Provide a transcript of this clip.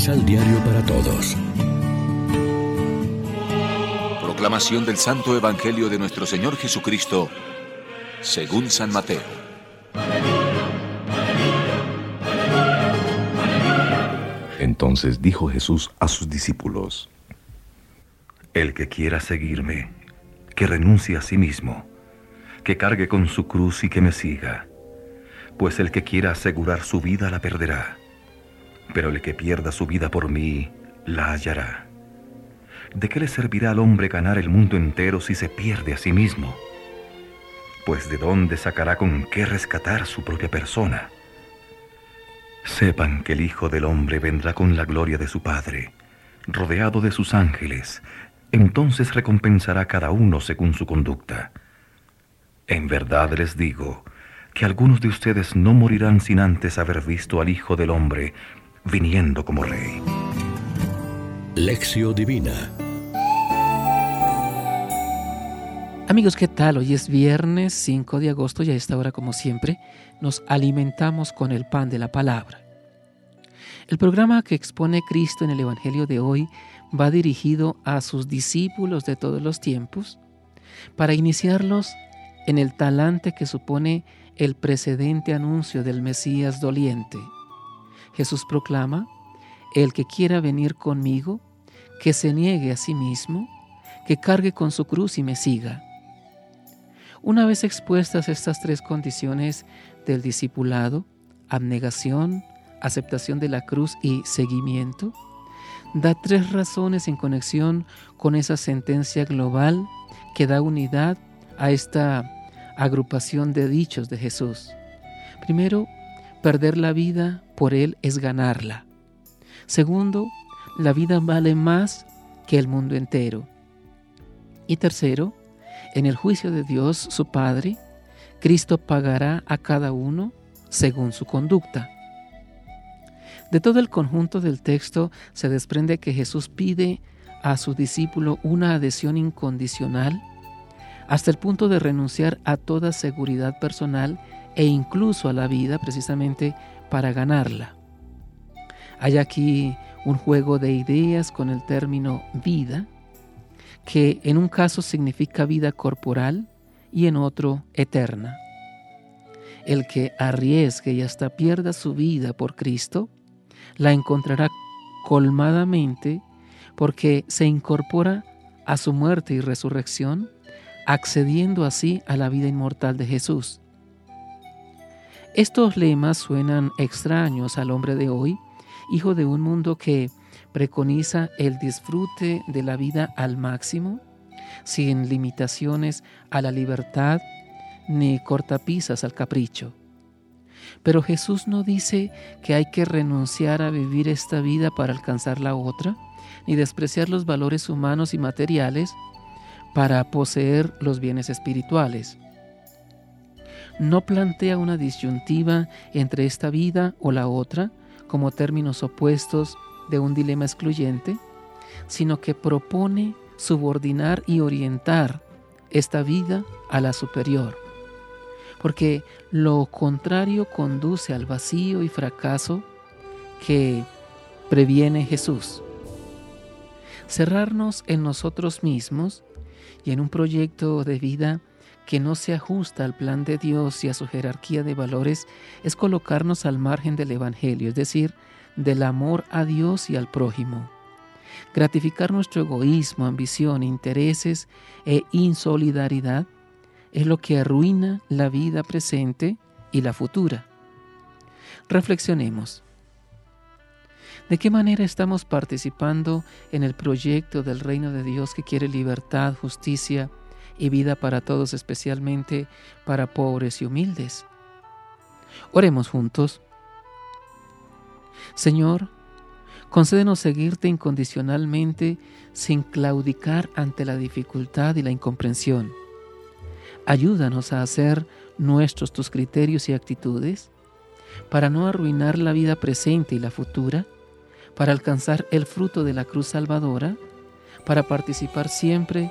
Misal Diario para Todos. Proclamación del Santo Evangelio de nuestro Señor Jesucristo, según San Mateo. Entonces dijo Jesús a sus discípulos, El que quiera seguirme, que renuncie a sí mismo, que cargue con su cruz y que me siga, pues el que quiera asegurar su vida la perderá pero el que pierda su vida por mí, la hallará. ¿De qué le servirá al hombre ganar el mundo entero si se pierde a sí mismo? Pues de dónde sacará con qué rescatar su propia persona. Sepan que el Hijo del Hombre vendrá con la gloria de su Padre, rodeado de sus ángeles, entonces recompensará cada uno según su conducta. En verdad les digo que algunos de ustedes no morirán sin antes haber visto al Hijo del Hombre viniendo como rey. Lección Divina Amigos, ¿qué tal? Hoy es viernes 5 de agosto y a esta hora, como siempre, nos alimentamos con el pan de la palabra. El programa que expone Cristo en el Evangelio de hoy va dirigido a sus discípulos de todos los tiempos para iniciarlos en el talante que supone el precedente anuncio del Mesías doliente, Jesús proclama, el que quiera venir conmigo, que se niegue a sí mismo, que cargue con su cruz y me siga. Una vez expuestas estas tres condiciones del discipulado, abnegación, aceptación de la cruz y seguimiento, da tres razones en conexión con esa sentencia global que da unidad a esta agrupación de dichos de Jesús. Primero, perder la vida por Él es ganarla. Segundo, la vida vale más que el mundo entero. Y tercero, en el juicio de Dios, su Padre, Cristo pagará a cada uno según su conducta. De todo el conjunto del texto se desprende que Jesús pide a su discípulo una adhesión incondicional hasta el punto de renunciar a toda seguridad personal e incluso a la vida precisamente para ganarla. Hay aquí un juego de ideas con el término vida, que en un caso significa vida corporal y en otro eterna. El que arriesgue y hasta pierda su vida por Cristo, la encontrará colmadamente porque se incorpora a su muerte y resurrección, accediendo así a la vida inmortal de Jesús. Estos lemas suenan extraños al hombre de hoy, hijo de un mundo que preconiza el disfrute de la vida al máximo, sin limitaciones a la libertad ni cortapisas al capricho. Pero Jesús no dice que hay que renunciar a vivir esta vida para alcanzar la otra, ni despreciar los valores humanos y materiales para poseer los bienes espirituales no plantea una disyuntiva entre esta vida o la otra como términos opuestos de un dilema excluyente, sino que propone subordinar y orientar esta vida a la superior, porque lo contrario conduce al vacío y fracaso que previene Jesús. Cerrarnos en nosotros mismos y en un proyecto de vida que no se ajusta al plan de Dios y a su jerarquía de valores es colocarnos al margen del Evangelio, es decir, del amor a Dios y al prójimo. Gratificar nuestro egoísmo, ambición, intereses e insolidaridad es lo que arruina la vida presente y la futura. Reflexionemos. ¿De qué manera estamos participando en el proyecto del reino de Dios que quiere libertad, justicia y vida para todos, especialmente para pobres y humildes. Oremos juntos. Señor, concédenos seguirte incondicionalmente sin claudicar ante la dificultad y la incomprensión. Ayúdanos a hacer nuestros tus criterios y actitudes para no arruinar la vida presente y la futura, para alcanzar el fruto de la cruz salvadora, para participar siempre